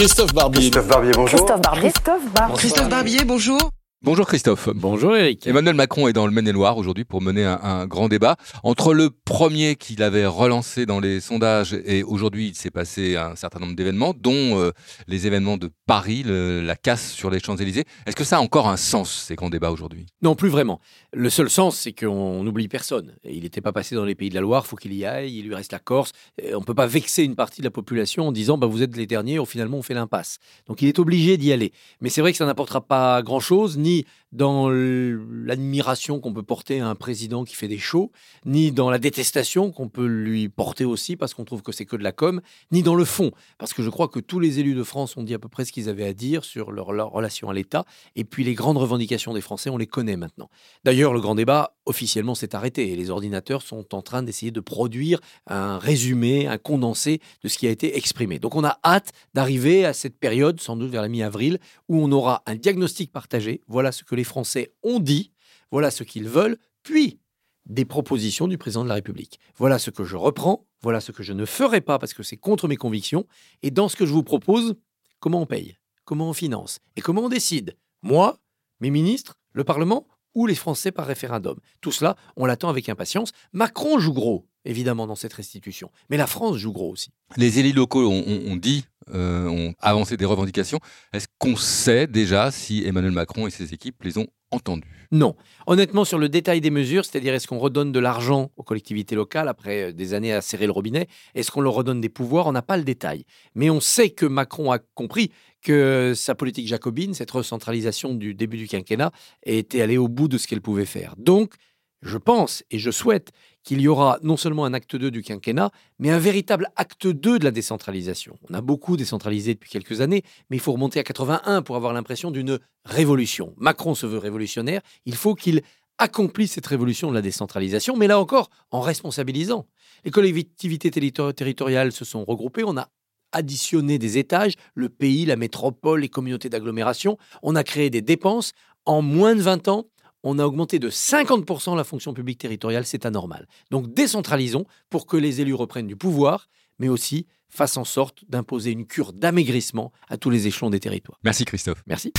Christophe Barbier. Christophe Barbier, bonjour. Christophe Barbier. Christophe Barbier. Christophe Barbier, bonjour. Bonjour Christophe. Bonjour Eric. Emmanuel Macron est dans le Maine-et-Loire aujourd'hui pour mener un, un, grand débat. Entre le premier qu'il avait relancé dans les sondages et aujourd'hui il s'est passé un certain nombre d'événements, dont euh, les événements de Paris, le, la casse sur les Champs-Élysées. Est-ce que ça a encore un sens ces grands débats aujourd'hui? Non, plus vraiment. Le seul sens, c'est qu'on n'oublie personne. Il n'était pas passé dans les pays de la Loire, faut qu'il y aille, il lui reste la Corse. Et on ne peut pas vexer une partie de la population en disant bah, vous êtes les derniers, finalement on fait l'impasse. Donc il est obligé d'y aller. Mais c'est vrai que ça n'apportera pas grand-chose, ni États-Unis dans l'admiration qu'on peut porter à un président qui fait des shows, ni dans la détestation qu'on peut lui porter aussi parce qu'on trouve que c'est que de la com, ni dans le fond, parce que je crois que tous les élus de France ont dit à peu près ce qu'ils avaient à dire sur leur, relation à l'État, et puis les grandes revendications des Français, on les connaît maintenant. D'ailleurs, le grand débat, officiellement, s'est arrêté, et les ordinateurs sont en train d'essayer de produire un résumé, un condensé de ce qui a été exprimé. Donc on a hâte d'arriver à cette période, sans doute vers la mi-avril, où on aura un diagnostic partagé, voilà ce que les Français ont dit, voilà ce qu'ils veulent, puis des propositions du président de la République. Voilà ce que je reprends, voilà ce que je ne ferai pas parce que c'est contre mes convictions, et dans ce que je vous propose, comment on paye, comment on finance, et comment on décide. Moi, mes ministres, le Parlement ou les Français par référendum. Tout cela, on l'attend avec impatience. Macron joue gros, évidemment, dans cette restitution, mais la France joue gros aussi. Les élus locaux ont, ont, ont dit, euh, ont avancé des revendications. Est-ce qu'on sait déjà si Emmanuel Macron et ses équipes les ont entendues? Non. Honnêtement, sur le détail des mesures, c'est-à-dire est-ce qu'on redonne de l'argent aux collectivités locales après des années à serrer le robinet Est-ce qu'on leur redonne des pouvoirs? On n'a pas le détail. Mais on sait que Macron a compris que sa politique jacobine, cette recentralisation du début du quinquennat, était allée au bout de ce qu'elle pouvait faire. Donc, je pense et je souhaite qu'il y aura non seulement un acte 2 du quinquennat, mais un véritable acte 2 de la décentralisation. On a beaucoup décentralisé depuis quelques années, mais il faut remonter à 81 pour avoir l'impression d'une révolution. Macron se veut révolutionnaire, il faut qu'il accomplisse cette révolution de la décentralisation, mais là encore en responsabilisant. Les collectivités territoriales se sont regroupées, on a additionné des étages, le pays, la métropole, les communautés d'agglomération, on a créé des dépenses. En moins de 20 ans, on a augmenté de 50% la fonction publique territoriale, c'est anormal. Donc décentralisons pour que les élus reprennent du pouvoir, mais aussi fassent en sorte d'imposer une cure d'amaigrissement à tous les échelons des territoires. Merci Christophe. Merci.